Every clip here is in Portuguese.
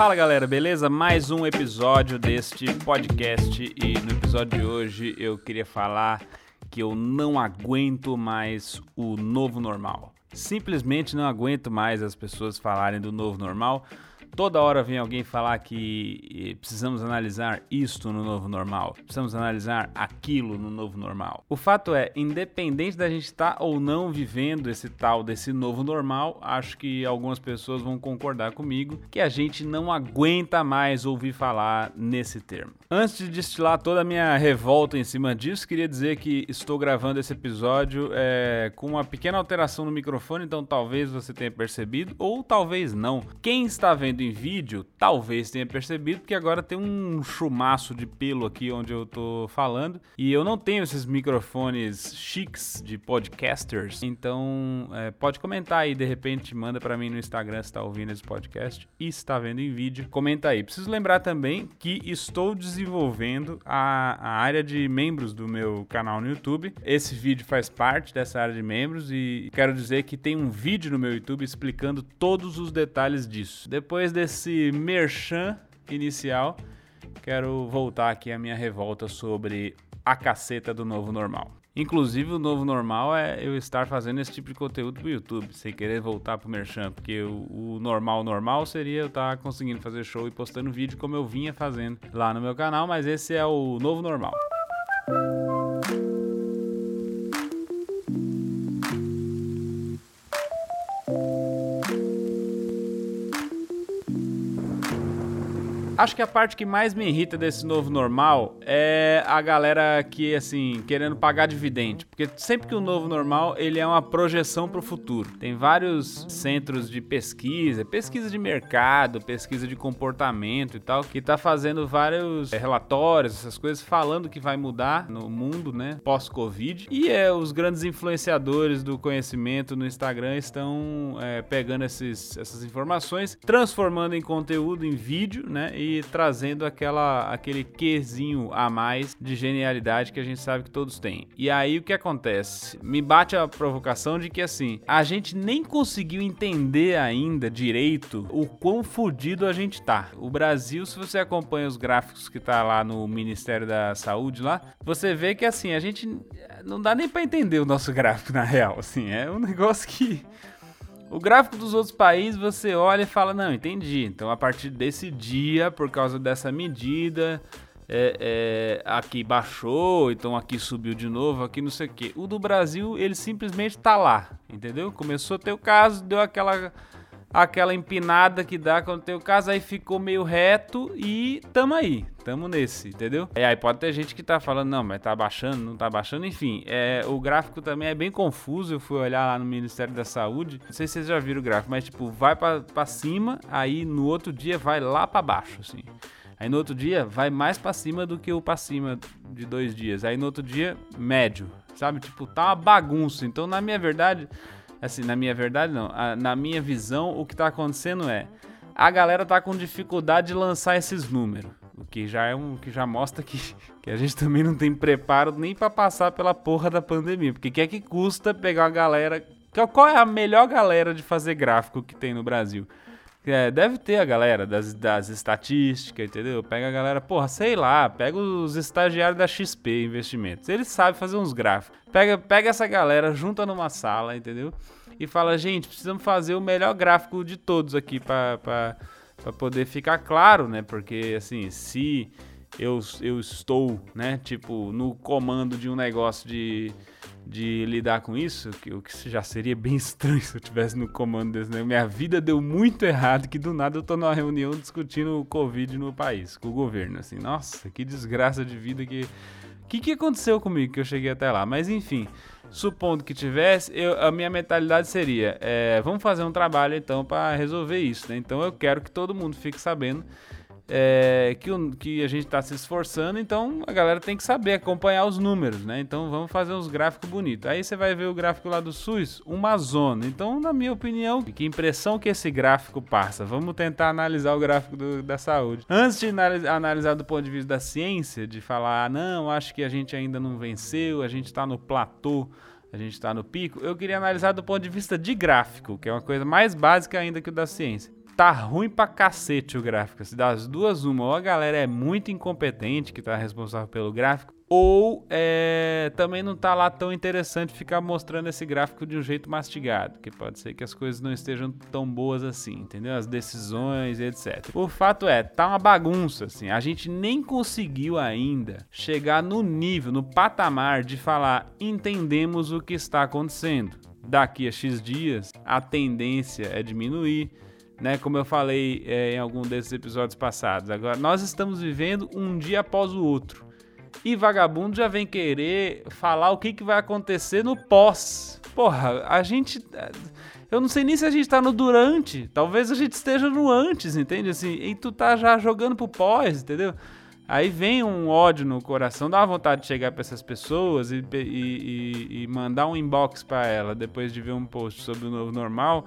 Fala galera, beleza? Mais um episódio deste podcast e no episódio de hoje eu queria falar que eu não aguento mais o novo normal. Simplesmente não aguento mais as pessoas falarem do novo normal Toda hora vem alguém falar que precisamos analisar isto no novo normal, precisamos analisar aquilo no novo normal. O fato é, independente da gente estar tá ou não vivendo esse tal desse novo normal, acho que algumas pessoas vão concordar comigo que a gente não aguenta mais ouvir falar nesse termo. Antes de destilar toda a minha revolta em cima disso, queria dizer que estou gravando esse episódio é, com uma pequena alteração no microfone, então talvez você tenha percebido ou talvez não. Quem está vendo vendo em vídeo, talvez tenha percebido que agora tem um chumaço de pelo aqui onde eu tô falando. E eu não tenho esses microfones chiques de podcasters. Então, é, pode comentar aí, de repente, manda para mim no Instagram se tá ouvindo esse podcast e está vendo em vídeo. Comenta aí. Preciso lembrar também que estou desenvolvendo a, a área de membros do meu canal no YouTube. Esse vídeo faz parte dessa área de membros e quero dizer que tem um vídeo no meu YouTube explicando todos os detalhes disso. Depois depois desse merchan inicial, quero voltar aqui à minha revolta sobre a caceta do novo normal. Inclusive, o novo normal é eu estar fazendo esse tipo de conteúdo pro YouTube, sem querer voltar pro Merchan, porque o, o, normal normal seria eu estar conseguindo fazer show e postando vídeo como eu vinha fazendo lá no meu canal, mas esse é o novo normal. Acho que a parte que mais me irrita desse novo normal é a galera que, assim, querendo pagar dividendo. Porque sempre que o novo normal, ele é uma projeção para o futuro. Tem vários centros de pesquisa, pesquisa de mercado, pesquisa de comportamento e tal, que tá fazendo vários é, relatórios, essas coisas, falando que vai mudar no mundo, né, pós-Covid. E é, os grandes influenciadores do conhecimento no Instagram estão é, pegando esses, essas informações, transformando em conteúdo, em vídeo, né, e trazendo aquela, aquele quezinho a mais de genialidade que a gente sabe que todos têm. E aí o que acontece? Me bate a provocação de que assim, a gente nem conseguiu entender ainda direito o quão fodido a gente tá. O Brasil, se você acompanha os gráficos que tá lá no Ministério da Saúde lá, você vê que assim, a gente não dá nem para entender o nosso gráfico na real, assim, é um negócio que o gráfico dos outros países você olha e fala: não, entendi. Então a partir desse dia, por causa dessa medida, é, é, aqui baixou, então aqui subiu de novo, aqui não sei o que. O do Brasil, ele simplesmente tá lá, entendeu? Começou a ter o caso, deu aquela aquela empinada que dá quando tem o caso, aí ficou meio reto e tamo aí, tamo nesse, entendeu? E aí pode ter gente que tá falando, não, mas tá baixando, não tá baixando, enfim, é, o gráfico também é bem confuso, eu fui olhar lá no Ministério da Saúde, não sei se vocês já viram o gráfico, mas tipo, vai para cima, aí no outro dia vai lá para baixo, assim. Aí no outro dia vai mais para cima do que o para cima de dois dias. Aí no outro dia, médio, sabe? Tipo, tá uma bagunça. Então, na minha verdade, assim, na minha verdade não, a, na minha visão, o que tá acontecendo é a galera tá com dificuldade de lançar esses números, que já é um que já mostra que, que a gente também não tem preparo nem para passar pela porra da pandemia, porque que é que custa pegar uma galera, qual é a melhor galera de fazer gráfico que tem no Brasil? É, deve ter a galera das, das estatísticas, entendeu? Pega a galera, porra, sei lá, pega os estagiários da XP Investimentos. Eles sabem fazer uns gráficos. Pega, pega essa galera, junta numa sala, entendeu? E fala, gente, precisamos fazer o melhor gráfico de todos aqui para poder ficar claro, né? Porque, assim, se eu, eu estou, né, tipo, no comando de um negócio de de lidar com isso, que, o que já seria bem estranho se eu tivesse no comando desse, né? Minha vida deu muito errado, que do nada eu tô numa reunião discutindo o Covid no país, com o governo, assim, nossa, que desgraça de vida que... Que, que aconteceu comigo que eu cheguei até lá? Mas enfim, supondo que tivesse, eu, a minha mentalidade seria: é, vamos fazer um trabalho então para resolver isso. Né? Então eu quero que todo mundo fique sabendo é, que, o, que a gente está se esforçando, então a galera tem que saber acompanhar os números, né? Então vamos fazer uns gráficos bonitos. Aí você vai ver o gráfico lá do SUS, uma zona. Então, na minha opinião, que impressão que esse gráfico passa? Vamos tentar analisar o gráfico do, da saúde. Antes de analisar, do ponto de vista da ciência, de falar, ah, não, acho que a gente ainda não venceu, a gente está no platô a gente está no pico, eu queria analisar do ponto de vista de gráfico, que é uma coisa mais básica ainda que o da ciência. Tá ruim pra cacete o gráfico. Se das duas, uma, ou a galera é muito incompetente que tá responsável pelo gráfico, ou é, também não tá lá tão interessante ficar mostrando esse gráfico de um jeito mastigado, que pode ser que as coisas não estejam tão boas assim, entendeu? As decisões etc. O fato é, tá uma bagunça, assim, a gente nem conseguiu ainda chegar no nível, no patamar de falar entendemos o que está acontecendo. Daqui a X dias, a tendência é diminuir, né? Como eu falei é, em algum desses episódios passados. Agora, nós estamos vivendo um dia após o outro. E vagabundo já vem querer falar o que, que vai acontecer no pós. Porra, a gente. Eu não sei nem se a gente tá no durante. Talvez a gente esteja no antes, entende? Assim, e tu tá já jogando pro pós, entendeu? Aí vem um ódio no coração, dá uma vontade de chegar para essas pessoas e, e, e, e mandar um inbox para ela depois de ver um post sobre o novo normal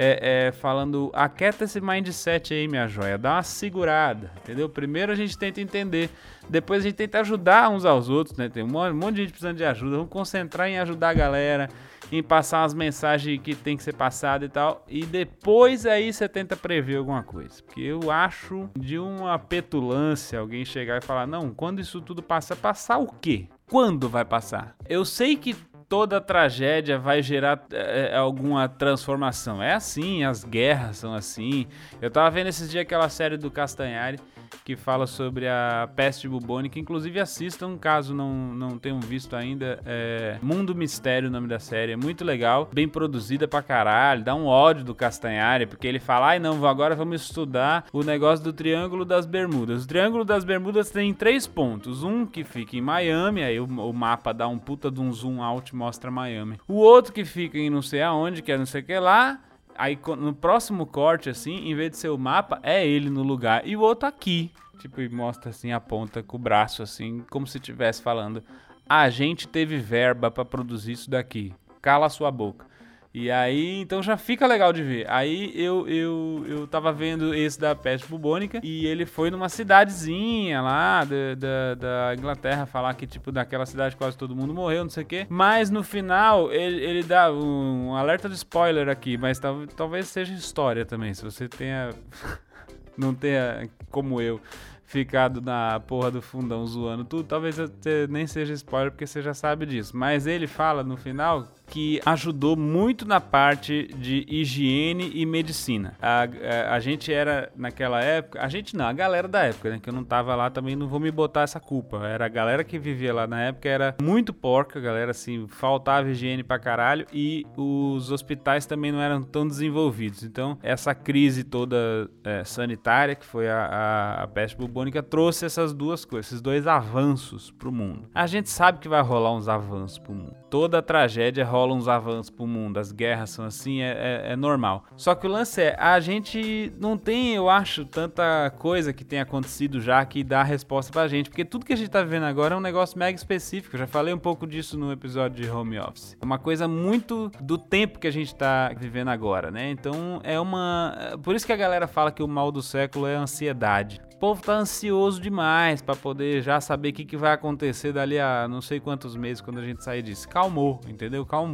é, é, falando, aquieta esse mindset aí, minha joia, dá uma segurada, entendeu? Primeiro a gente tenta entender, depois a gente tenta ajudar uns aos outros, né? Tem um monte de gente precisando de ajuda, vamos concentrar em ajudar a galera, em passar as mensagens que tem que ser passada e tal, e depois aí você tenta prever alguma coisa. Porque eu acho de uma petulância alguém chegar e falar, não, quando isso tudo passar, passar o quê? Quando vai passar? Eu sei que toda tragédia vai gerar é, alguma transformação. É assim, as guerras são assim. Eu tava vendo esses dias aquela série do Castanhari que fala sobre a peste bubônica. Inclusive assistam, caso não, não tenham visto ainda. É Mundo Mistério, o nome da série. É muito legal, bem produzida pra caralho. Dá um ódio do Castanhari, porque ele fala: ai não, agora vamos estudar o negócio do Triângulo das Bermudas. O Triângulo das Bermudas tem três pontos. Um que fica em Miami, aí o, o mapa dá um puta de um zoom out mostra Miami. O outro que fica em não sei aonde, que é não sei o que lá. Aí no próximo corte, assim, em vez de ser o mapa, é ele no lugar. E o outro aqui. Tipo, e mostra assim a ponta com o braço, assim, como se estivesse falando. A gente teve verba para produzir isso daqui. Cala sua boca. E aí, então já fica legal de ver. Aí eu, eu, eu tava vendo esse da peste bubônica e ele foi numa cidadezinha lá da, da, da, Inglaterra falar que, tipo, daquela cidade quase todo mundo morreu, não sei o quê. Mas no final ele, ele dá um, um alerta de spoiler aqui, mas tal, talvez seja história também. Se você tenha. não tenha, como eu, ficado na porra do fundão zoando tudo, talvez nem seja spoiler porque você já sabe disso. Mas ele fala no final que ajudou muito na parte de higiene e medicina. A, a, a, gente era, naquela época, a gente não, a galera da época, né, que eu não tava lá também, não vou me botar essa culpa. Era a galera que vivia lá na época, era muito porca, a galera assim, faltava higiene pra caralho e os hospitais também não eram tão desenvolvidos. Então, essa crise toda é, sanitária, que foi a, a, a peste bubônica, trouxe essas duas coisas, esses dois avanços pro mundo. A gente sabe que vai rolar uns avanços pro mundo. Toda tragédia rola rolam uns avanços pro mundo, as guerras são assim, é, é, é, normal. Só que o lance é, a gente não tem, eu acho, tanta coisa que tem acontecido já que dá resposta pra gente, porque tudo que a gente tá vivendo agora é um negócio mega específico. Eu já falei um pouco disso no episódio de Home Office. É uma coisa muito do tempo que a gente tá vivendo agora, né? Então é uma. Por isso que a galera fala que o mal do século é a ansiedade. O povo tá ansioso demais para poder já saber o que, que vai acontecer dali a não sei quantos meses quando a gente sair disso. Calmou, entendeu? Calmou.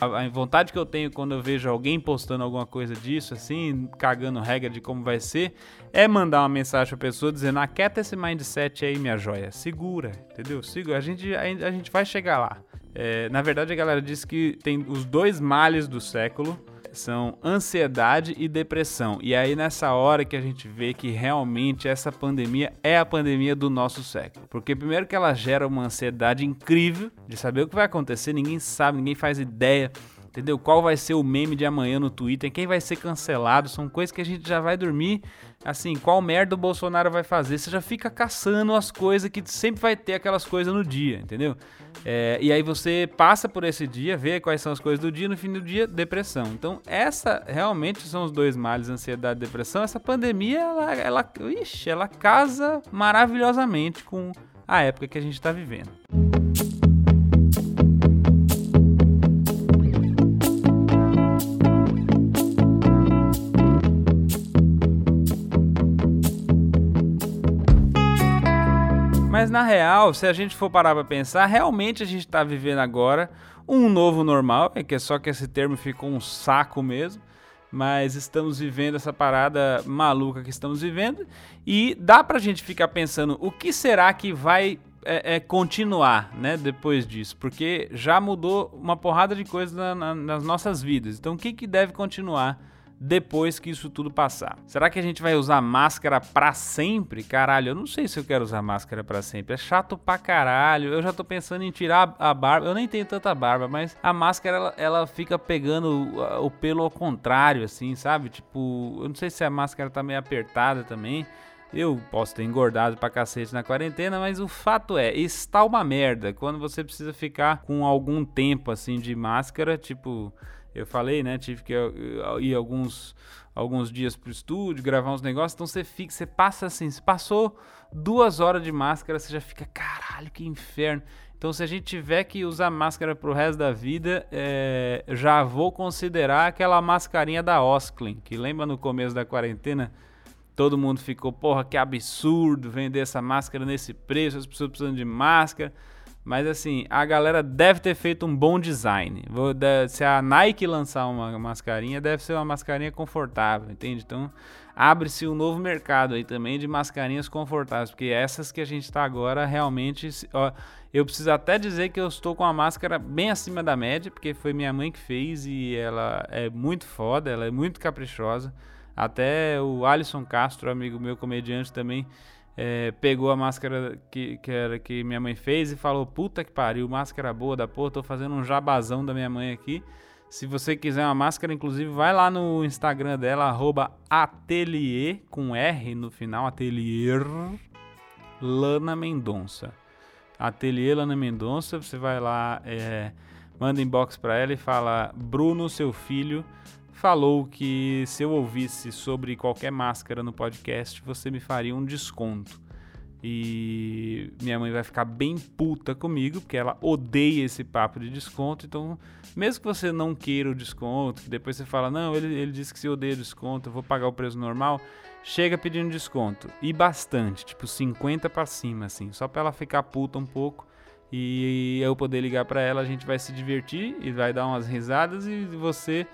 A, a vontade que eu tenho quando eu vejo alguém postando alguma coisa disso, assim, cagando regra de como vai ser, é mandar uma mensagem pra pessoa dizendo: aquieta esse mindset aí, minha joia. Segura, entendeu? Segura. A gente, a, a gente vai chegar lá. É, na verdade, a galera disse que tem os dois males do século são ansiedade e depressão. E aí nessa hora que a gente vê que realmente essa pandemia é a pandemia do nosso século. Porque primeiro que ela gera uma ansiedade incrível de saber o que vai acontecer, ninguém sabe, ninguém faz ideia. Entendeu? Qual vai ser o meme de amanhã no Twitter? Quem vai ser cancelado? São coisas que a gente já vai dormir assim, qual merda o Bolsonaro vai fazer? Você já fica caçando as coisas que sempre vai ter aquelas coisas no dia, entendeu? É, e aí você passa por esse dia, vê quais são as coisas do dia, no fim do dia, depressão. Então, essa realmente são os dois males, ansiedade e depressão. Essa pandemia, ela, ela, ixi, ela casa maravilhosamente com a época que a gente está vivendo. Mas na real, se a gente for parar pra pensar, realmente a gente tá vivendo agora um novo normal, é que é só que esse termo ficou um saco mesmo. mas estamos vivendo essa parada maluca que estamos vivendo e dá pra gente ficar pensando o que será que vai é, é, continuar, né, depois disso, porque já mudou uma porrada de coisas na, na, nas nossas vidas. Então, o que, que deve continuar depois que isso tudo passar? Será que a gente vai usar máscara para sempre? Caralho, eu não sei se eu quero usar máscara para sempre. É chato pra caralho. Eu já tô pensando em tirar a barba. Eu nem tenho tanta barba, mas a máscara ela, ela fica pegando o, pelo ao contrário, assim, sabe? Tipo, eu não sei se a máscara tá meio apertada também. Eu posso ter engordado pra cacete na quarentena, mas o fato é, está uma merda. Quando você precisa ficar com algum tempo assim de máscara, tipo, eu falei, né? Tive que ir alguns, alguns dias pro estúdio, gravar uns negócios. Então você fica, você passa assim, você passou duas horas de máscara, você já fica, caralho, que inferno. Então, se a gente tiver que usar máscara pro resto da vida, é, já vou considerar aquela mascarinha da Osklin, que lembra no começo da quarentena? Todo mundo ficou, porra, que absurdo vender essa máscara nesse preço, as pessoas precisando de máscara. Mas assim, a galera deve ter feito um bom design. Se a Nike lançar uma mascarinha, deve ser uma mascarinha confortável, entende? Então, abre-se um novo mercado aí também de mascarinhas confortáveis, porque essas que a gente está agora realmente. Ó, eu preciso até dizer que eu estou com a máscara bem acima da média, porque foi minha mãe que fez e ela é muito foda, ela é muito caprichosa. Até o Alisson Castro, amigo meu comediante também, é, pegou a máscara que, que, era, que minha mãe fez e falou: Puta que pariu, máscara boa da porra, tô fazendo um jabazão da minha mãe aqui. Se você quiser uma máscara, inclusive, vai lá no Instagram dela, arroba atelier, com R no final, atelier Lana Mendonça. Atelier Lana Mendonça, você vai lá, é, manda inbox pra ela e fala: Bruno, seu filho, falou que se eu ouvisse sobre qualquer máscara no podcast, você me faria um desconto. E minha mãe vai ficar bem puta comigo, porque ela odeia esse papo de desconto. Então, mesmo que você não queira o desconto, que depois você fala, não, ele, ele disse que se odeia desconto, eu vou pagar o preço normal, chega pedindo desconto. E bastante, tipo 50 para cima, assim, só pra ela ficar puta um pouco. E eu poder ligar para ela, a gente vai se divertir e vai dar umas risadas e você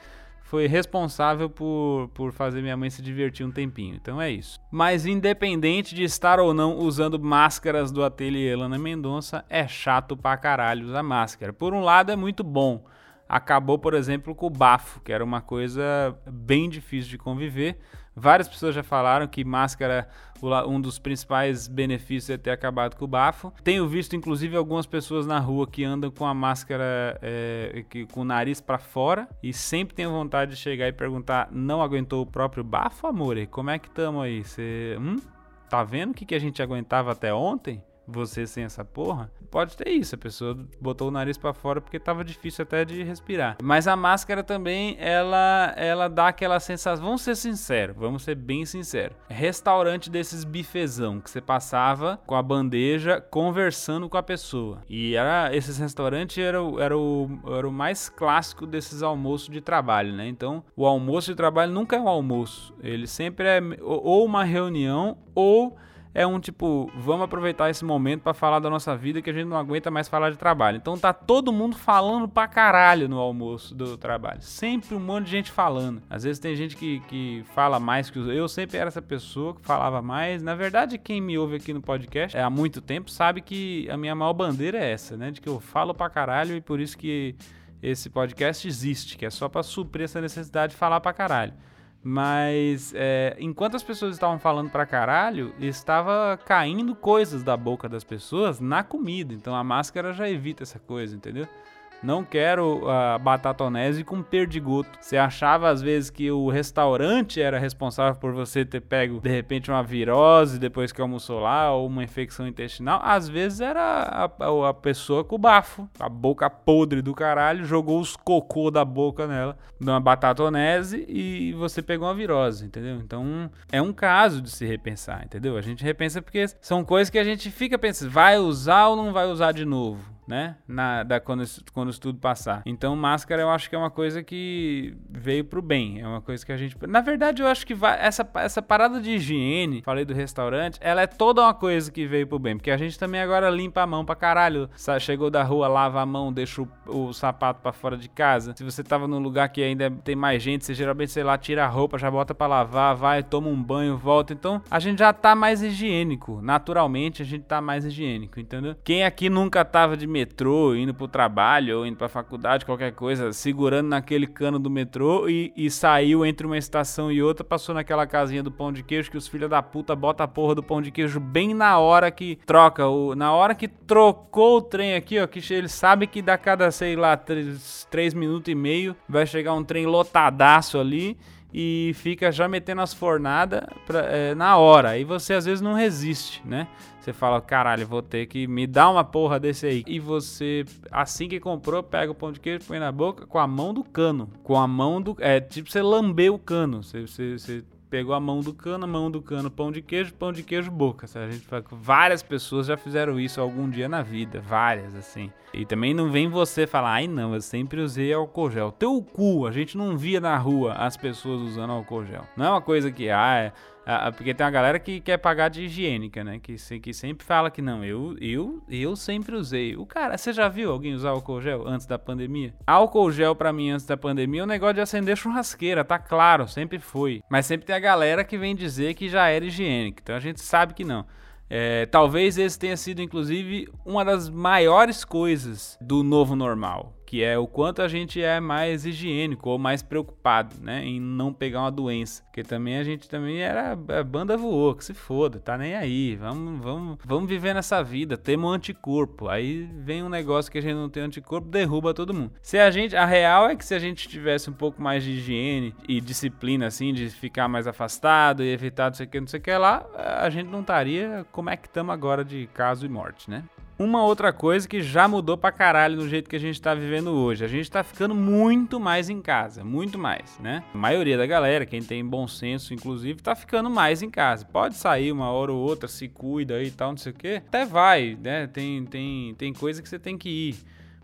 foi responsável por, por fazer minha mãe se divertir um tempinho. Então é isso. Mas independente de estar ou não usando máscaras do ateliê Elana Mendonça, é chato pra caralho usar máscara. Por um lado é muito bom. Acabou, por exemplo, com o bafo, que era uma coisa bem difícil de conviver. Várias pessoas já falaram que máscara, um dos principais benefícios é ter acabado com o bafo. Tenho visto, inclusive, algumas pessoas na rua que andam com a máscara é, que, com o nariz para fora e sempre tenho vontade de chegar e perguntar: não aguentou o próprio bafo, amor? Como é que tamo aí? Você. Hum? Tá vendo o que, que a gente aguentava até ontem? Você sem essa porra, pode ter isso. A pessoa botou o nariz para fora porque tava difícil até de respirar. Mas a máscara também, ela, ela dá aquela sensação. Vamos ser sinceros, vamos ser bem sinceros. Restaurante desses bifezão que você passava com a bandeja conversando com a pessoa. E era, esses restaurantes era, era, o, era o mais clássico desses almoços de trabalho, né? Então, o almoço de trabalho nunca é um almoço. Ele sempre é ou uma reunião ou é um tipo, vamos aproveitar esse momento para falar da nossa vida que a gente não aguenta mais falar de trabalho. Então tá todo mundo falando pra caralho no almoço do trabalho. Sempre um monte de gente falando. Às vezes tem gente que, que fala mais que os. Eu sempre era essa pessoa que falava mais. Na verdade, quem me ouve aqui no podcast é, há muito tempo sabe que a minha maior bandeira é essa, né? De que eu falo pra caralho e por isso que esse podcast existe, que é só para suprir essa necessidade de falar pra caralho. Mas é, enquanto as pessoas estavam falando pra caralho, estava caindo coisas da boca das pessoas na comida. Então a máscara já evita essa coisa, entendeu? Não quero a uh, batatonese com perdigoto. Você achava às vezes que o restaurante era responsável por você ter pego de repente uma virose depois que almoçou lá ou uma infecção intestinal. Às vezes era a, a pessoa com o bafo, a boca podre do caralho, jogou os cocô da boca nela, uma batatonese e você pegou uma virose, entendeu? Então é um caso de se repensar, entendeu? A gente repensa porque são coisas que a gente fica pensando, vai usar ou não vai usar de novo? Né? Na, da, quando, quando isso tudo passar. Então, máscara eu acho que é uma coisa que veio pro bem. É uma coisa que a gente. Na verdade, eu acho que vai, essa, essa parada de higiene, falei do restaurante, ela é toda uma coisa que veio pro bem. Porque a gente também agora limpa a mão pra caralho. Chegou da rua, lava a mão, deixa o, o sapato pra fora de casa. Se você tava num lugar que ainda tem mais gente, você geralmente, sei lá, tira a roupa, já bota pra lavar, vai, toma um banho, volta. Então, a gente já tá mais higiênico. Naturalmente, a gente tá mais higiênico, entendeu? Quem aqui nunca tava de metrô, indo pro trabalho ou indo pra faculdade, qualquer coisa, segurando naquele cano do metrô e, e saiu entre uma estação e outra, passou naquela casinha do pão de queijo que os filhos da puta botam a porra do pão de queijo bem na hora que troca, o, na hora que trocou o trem aqui, ó, que ele sabe que da cada, sei lá, 3 minutos e meio vai chegar um trem lotadaço ali e fica já metendo as fornadas é, na hora. Aí você às vezes não resiste, né? Você fala, caralho, vou ter que me dar uma porra desse aí. E você, assim que comprou, pega o pão de queijo, põe na boca com a mão do cano. Com a mão do. É tipo você lamber o cano. Você, você, você pegou a mão do cano, a mão do cano, pão de queijo, pão de queijo, boca. A gente várias pessoas já fizeram isso algum dia na vida, várias assim. E também não vem você falar, ai não, eu sempre usei álcool gel. Teu cu, a gente não via na rua as pessoas usando álcool gel. Não é uma coisa que, ah, é ah, porque tem uma galera que quer pagar de higiênica, né? Que, que sempre fala que não, eu, eu, eu sempre usei. O cara, você já viu alguém usar álcool gel antes da pandemia? Álcool gel para mim antes da pandemia é um negócio de acender churrasqueira, tá claro, sempre foi. Mas sempre tem a galera que vem dizer que já era higiênico. Então a gente sabe que não. É, talvez esse tenha sido, inclusive, uma das maiores coisas do novo normal que é o quanto a gente é mais higiênico ou mais preocupado, né, em não pegar uma doença, porque também a gente também era a banda voou, que se foda, tá nem aí, vamos, vamos, vamos viver nessa vida, temos um anticorpo, aí vem um negócio que a gente não tem anticorpo, derruba todo mundo. Se a gente, a real é que se a gente tivesse um pouco mais de higiene e disciplina assim, de ficar mais afastado e evitar não sei o que, não sei o que lá, a gente não estaria como é que estamos agora de caso e morte, né? Uma outra coisa que já mudou pra caralho no jeito que a gente tá vivendo hoje. A gente tá ficando muito mais em casa, muito mais, né? A maioria da galera, quem tem bom senso, inclusive, tá ficando mais em casa. Pode sair uma hora ou outra, se cuida aí e tal, não sei o quê. Até vai, né? Tem, tem, tem coisa que você tem que ir.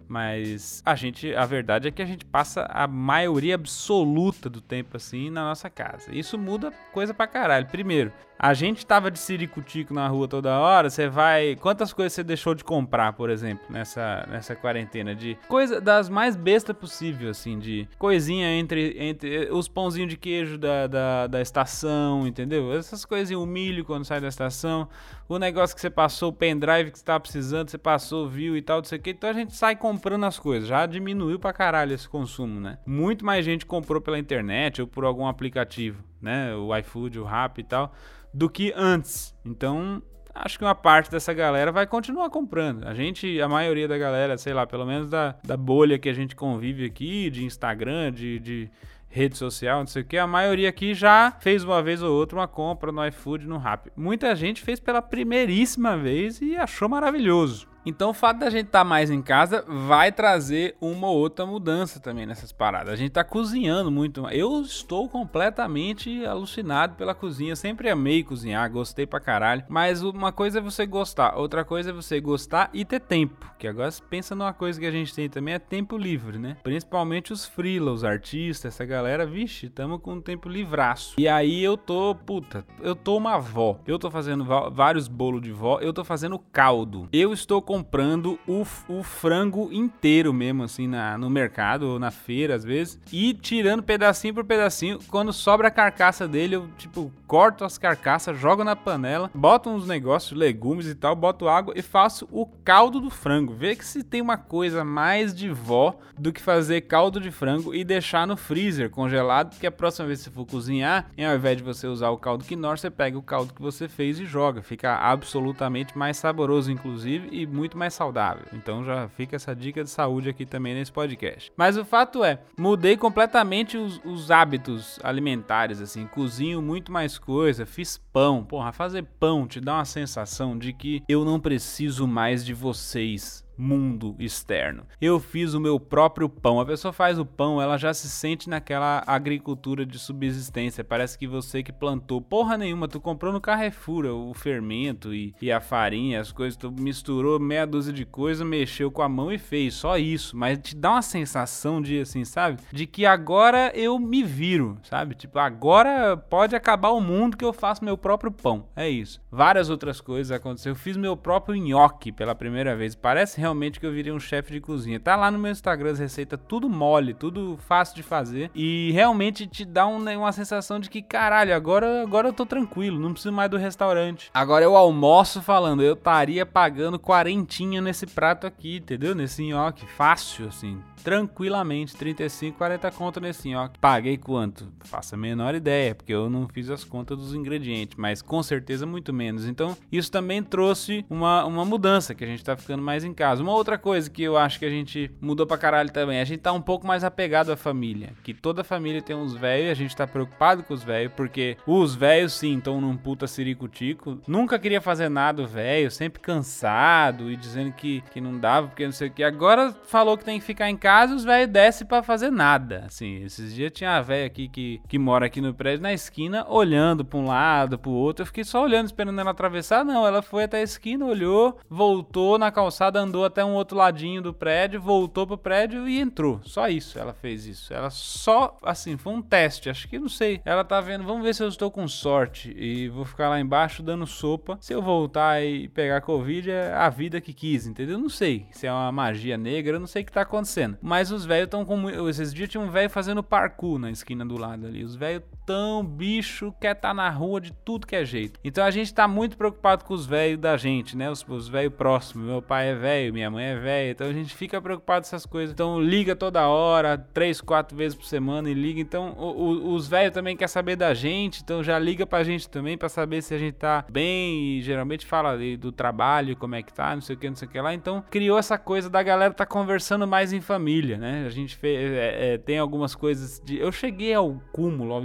Mas a gente, a verdade é que a gente passa a maioria absoluta do tempo assim na nossa casa. Isso muda coisa pra caralho. Primeiro, a gente tava de ciricutico na rua toda hora, você vai. Quantas coisas você deixou de comprar, por exemplo, nessa, nessa quarentena? De coisa das mais bestas possível, assim, de coisinha entre, entre os pãozinhos de queijo da, da, da estação, entendeu? Essas coisinhas, o milho quando sai da estação, o negócio que você passou, o pendrive que você tava precisando, você passou, viu e tal, não sei o que. Então a gente sai comprando as coisas. Já diminuiu pra caralho esse consumo, né? Muito mais gente comprou pela internet ou por algum aplicativo, né? O iFood, o Rap e tal do que antes. Então, acho que uma parte dessa galera vai continuar comprando. A gente, a maioria da galera, sei lá, pelo menos da, da bolha que a gente convive aqui, de Instagram, de, de rede social, não sei o que, a maioria aqui já fez uma vez ou outra uma compra no iFood, no Rap. Muita gente fez pela primeiríssima vez e achou maravilhoso. Então o fato da gente estar tá mais em casa vai trazer uma ou outra mudança também nessas paradas. A gente está cozinhando muito. Eu estou completamente alucinado pela cozinha. Sempre amei cozinhar, gostei pra caralho. Mas uma coisa é você gostar, outra coisa é você gostar e ter tempo. Que agora pensa numa coisa que a gente tem também é tempo livre, né? Principalmente os freela, os artistas, essa galera, vixe, tamo com um tempo livraço. E aí eu tô, puta, eu tô uma avó. Eu tô fazendo vários bolos de vó, eu tô fazendo caldo. Eu estou comprando o, o frango inteiro mesmo, assim, na, no mercado ou na feira, às vezes, e tirando pedacinho por pedacinho. Quando sobra a carcaça dele, eu, tipo, corto as carcaças, jogo na panela, boto uns negócios, legumes e tal, boto água e faço o caldo do frango. Vê que se tem uma coisa mais de vó do que fazer caldo de frango e deixar no freezer congelado, porque a próxima vez que você for cozinhar, ao invés de você usar o caldo quinor, você pega o caldo que você fez e joga. Fica absolutamente mais saboroso, inclusive, e muito muito mais saudável. Então já fica essa dica de saúde aqui também nesse podcast. Mas o fato é, mudei completamente os, os hábitos alimentares, assim, cozinho muito mais coisa, fiz pão. Porra, fazer pão te dá uma sensação de que eu não preciso mais de vocês mundo externo. Eu fiz o meu próprio pão. A pessoa faz o pão, ela já se sente naquela agricultura de subsistência. Parece que você que plantou porra nenhuma, tu comprou no Carrefour o fermento e, e a farinha, as coisas, tu misturou meia dúzia de coisas, mexeu com a mão e fez. Só isso. Mas te dá uma sensação de assim, sabe? De que agora eu me viro, sabe? Tipo, agora pode acabar o mundo que eu faço meu próprio pão. É isso. Várias outras coisas aconteceram. Eu fiz meu próprio nhoque pela primeira vez. Parece realmente que eu virei um chefe de cozinha. Tá lá no meu Instagram as receitas tudo mole, tudo fácil de fazer e realmente te dá um, né, uma sensação de que caralho, agora agora eu tô tranquilo, não preciso mais do restaurante. Agora eu almoço falando, eu estaria pagando quarentinha nesse prato aqui, entendeu? Nesse nhoque, fácil assim tranquilamente 35, 40 conto nesse nhoque. Paguei quanto? Faço a menor ideia, porque eu não fiz as contas dos ingredientes, mas com certeza muito menos. Então, isso também trouxe uma, uma mudança, que a gente tá ficando mais em casa. Uma outra coisa que eu acho que a gente mudou pra caralho também, a gente tá um pouco mais apegado à família, que toda família tem uns velhos, a gente tá preocupado com os velhos, porque os velhos sim estão num puta ciricutico, nunca queria fazer nada velho, sempre cansado e dizendo que, que não dava, porque não sei o que. Agora falou que tem que ficar em casa os velhos descem pra fazer nada. Assim, esses dias tinha a velha aqui que, que mora aqui no prédio, na esquina, olhando pra um lado, pro outro. Eu fiquei só olhando, esperando ela atravessar. Não, ela foi até a esquina, olhou, voltou na calçada, andou até um outro ladinho do prédio, voltou pro prédio e entrou. Só isso, ela fez isso. Ela só, assim, foi um teste. Acho que, não sei. Ela tá vendo, vamos ver se eu estou com sorte e vou ficar lá embaixo dando sopa. Se eu voltar e pegar Covid, é a vida que quis, entendeu? Não sei se é uma magia negra, eu não sei o que tá acontecendo. Mas os velhos estão com. Esses dias tinha um velho fazendo parkour na esquina do lado ali. Os velhos tão bicho, quer tá na rua de tudo que é jeito. Então a gente tá muito preocupado com os velhos da gente, né? Os, os velhos próximos. Meu pai é velho, minha mãe é velha. Então a gente fica preocupado com essas coisas. Então liga toda hora, três, quatro vezes por semana e liga. Então o, o, os velhos também quer saber da gente. Então já liga pra gente também para saber se a gente tá bem. E geralmente fala do trabalho, como é que tá, não sei o que, não sei o que lá. Então criou essa coisa da galera tá conversando mais em família né? A gente fez, é, é, tem algumas coisas de. Eu cheguei ao cúmulo, ao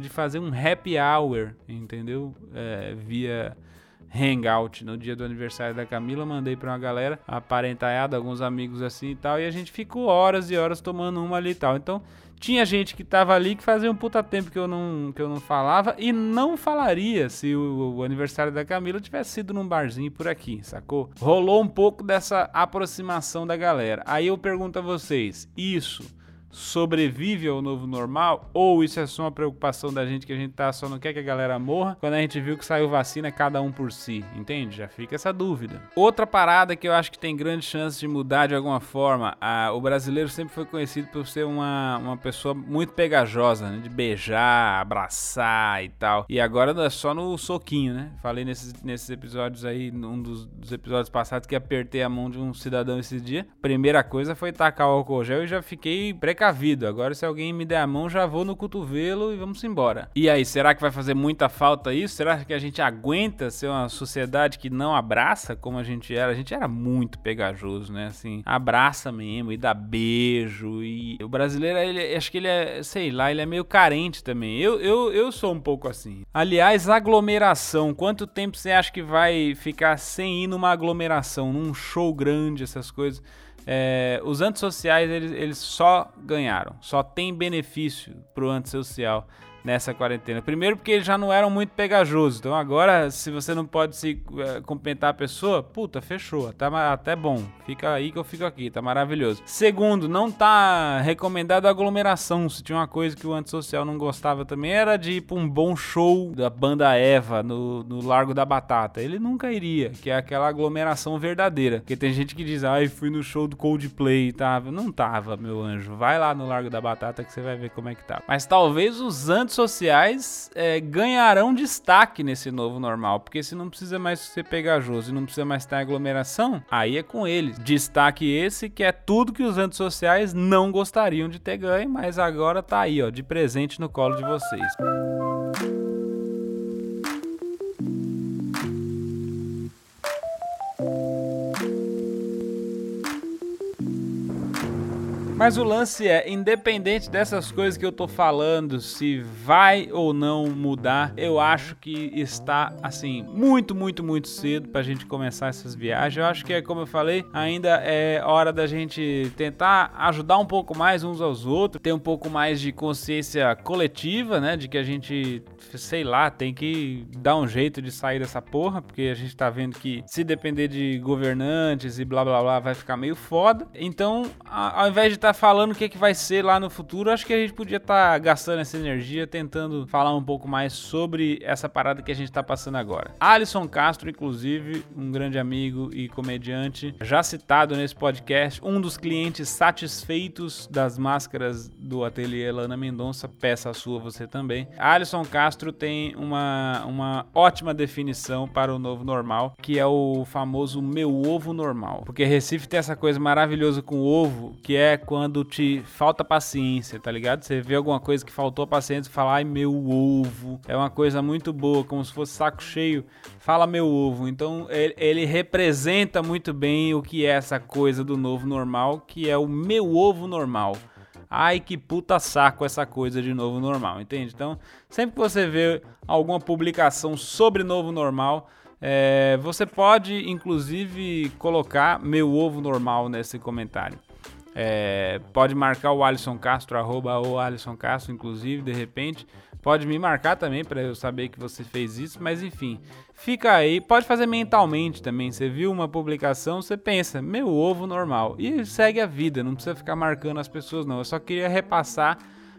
de fazer um happy hour, entendeu? É, via hangout no dia do aniversário da Camila, mandei para uma galera, aparentaiada, alguns amigos assim e tal, e a gente ficou horas e horas tomando uma ali e tal. Então, tinha gente que tava ali que fazia um puta tempo que eu não, que eu não falava e não falaria se o, o, aniversário da Camila tivesse sido num barzinho por aqui, sacou? Rolou um pouco dessa aproximação da galera. Aí eu pergunto a vocês, isso sobrevive ao novo normal ou isso é só uma preocupação da gente que a gente tá só não quer que a galera morra quando a gente viu que saiu vacina cada um por si, entende? Já fica essa dúvida. Outra parada que eu acho que tem grande chance de mudar de alguma forma, a, o brasileiro sempre foi conhecido por ser uma, uma pessoa muito pegajosa, né? De beijar, abraçar e tal. E agora é só no soquinho, né? Falei nesses, nesses episódios aí, num dos, dos episódios passados que apertei a mão de um cidadão esse dia. Primeira coisa foi tacar o álcool gel e já fiquei precavido precavido. Agora, se alguém me der a mão, já vou no cotovelo e vamos embora. E aí, será que vai fazer muita falta isso? Será que a gente aguenta ser uma sociedade que não abraça como a gente era? A gente era muito pegajoso, né? Assim, abraça mesmo e dá beijo. E o brasileiro, ele, acho que ele é, sei lá, ele é meio carente também. Eu, eu, eu sou um pouco assim. Aliás, aglomeração. Quanto tempo você acha que vai ficar sem ir numa aglomeração, num show grande, essas coisas? É, os antissociais eles, eles só ganharam, só tem benefício pro antissocial nessa quarentena. Primeiro porque eles já não eram muito pegajosos. Então agora, se você não pode se complementar a pessoa, puta, fechou. Tá até bom. Fica aí que eu fico aqui, tá maravilhoso. Segundo, não tá recomendado aglomeração. Se tinha uma coisa que o antissocial não gostava também, era de ir pra um bom show da banda Eva no, no Largo da Batata. Ele nunca iria, que é aquela aglomeração verdadeira. Porque tem gente que diz, ai, fui no show do Coldplay, tava. Não tava, meu anjo. Vai lá no Largo da Batata que você vai ver como é que tá. Mas talvez os antes sociais é, ganharão destaque nesse novo normal, porque se não precisa mais ser pegajoso e não precisa mais ter aglomeração, aí é com eles. Destaque esse que é tudo que os antissociais não gostariam de ter ganho, mas agora tá aí, ó, de presente no colo de vocês. Mas o lance é, independente dessas coisas que eu tô falando, se vai ou não mudar, eu acho que está assim muito, muito, muito cedo pra gente começar essas viagens. Eu acho que é como eu falei, ainda é hora da gente tentar ajudar um pouco mais uns aos outros, ter um pouco mais de consciência coletiva, né, de que a gente, sei lá, tem que dar um jeito de sair dessa porra, porque a gente tá vendo que se depender de governantes e blá blá blá vai ficar meio foda. Então, ao invés de estar tá falando o que, que vai ser lá no futuro, acho que a gente podia estar tá gastando essa energia tentando falar um pouco mais sobre essa parada que a gente está passando agora. Alisson Castro, inclusive, um grande amigo e comediante, já citado nesse podcast, um dos clientes satisfeitos das máscaras do ateliê Lana Mendonça, peça a sua você também. Alisson Castro tem uma, uma ótima definição para o novo normal, que é o famoso meu ovo normal. Porque Recife tem essa coisa maravilhosa com ovo, que é quando te falta paciência, tá ligado? Você vê alguma coisa que faltou paciência e fala, ai meu ovo. É uma coisa muito boa, como se fosse saco cheio. Fala meu ovo. Então ele, ele representa muito bem o que é essa coisa do novo normal, que é o meu ovo normal. Ai que puta saco essa coisa de novo normal, entende? Então, sempre que você vê alguma publicação sobre novo normal, é, você pode inclusive colocar meu ovo normal nesse comentário. É, pode marcar o Alisson Castro, arroba o Alisson Castro, inclusive, de repente. Pode me marcar também para eu saber que você fez isso, mas enfim, fica aí. Pode fazer mentalmente também. Você viu uma publicação, você pensa, meu ovo normal. E segue a vida, não precisa ficar marcando as pessoas, não. Eu só queria repassar,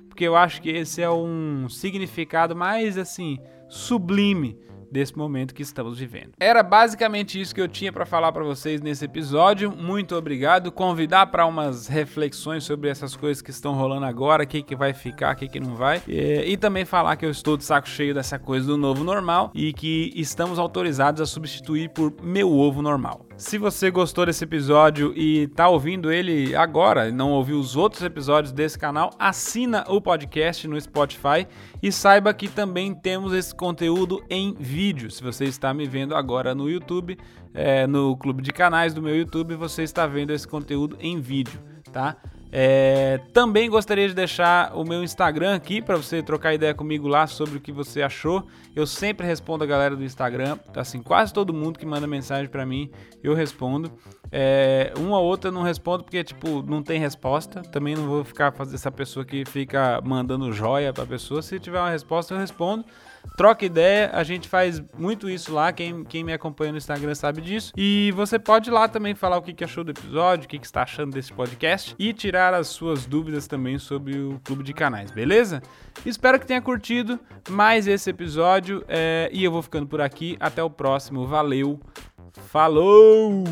porque eu acho que esse é um significado mais assim, sublime desse momento que estamos vivendo. Era basicamente isso que eu tinha para falar para vocês nesse episódio. Muito obrigado. Convidar para umas reflexões sobre essas coisas que estão rolando agora, o que, que vai ficar, o que, que não vai. E, e também falar que eu estou de saco cheio dessa coisa do novo normal e que estamos autorizados a substituir por meu ovo normal. Se você gostou desse episódio e está ouvindo ele agora, não ouviu os outros episódios desse canal, assina o podcast no Spotify e saiba que também temos esse conteúdo em vídeo. Se você está me vendo agora no YouTube, é, no clube de canais do meu YouTube, você está vendo esse conteúdo em vídeo, tá? É, também gostaria de deixar o meu Instagram aqui para você trocar ideia comigo lá sobre o que você achou. Eu sempre respondo a galera do Instagram, assim, quase todo mundo que manda mensagem para mim, eu respondo. É, uma ou outra eu não respondo porque, tipo, não tem resposta. Também não vou ficar fazendo essa pessoa que fica mandando joia pra pessoa. Se tiver uma resposta, eu respondo troca ideia, a gente faz muito isso lá, quem, quem me acompanha no Instagram sabe disso. E você pode lá também falar o que, que achou do episódio, o que, que está achando desse podcast e tirar as suas dúvidas também sobre o clube de canais, beleza? Espero que tenha curtido mais esse episódio é, e eu vou ficando por aqui. Até o próximo, valeu, falou!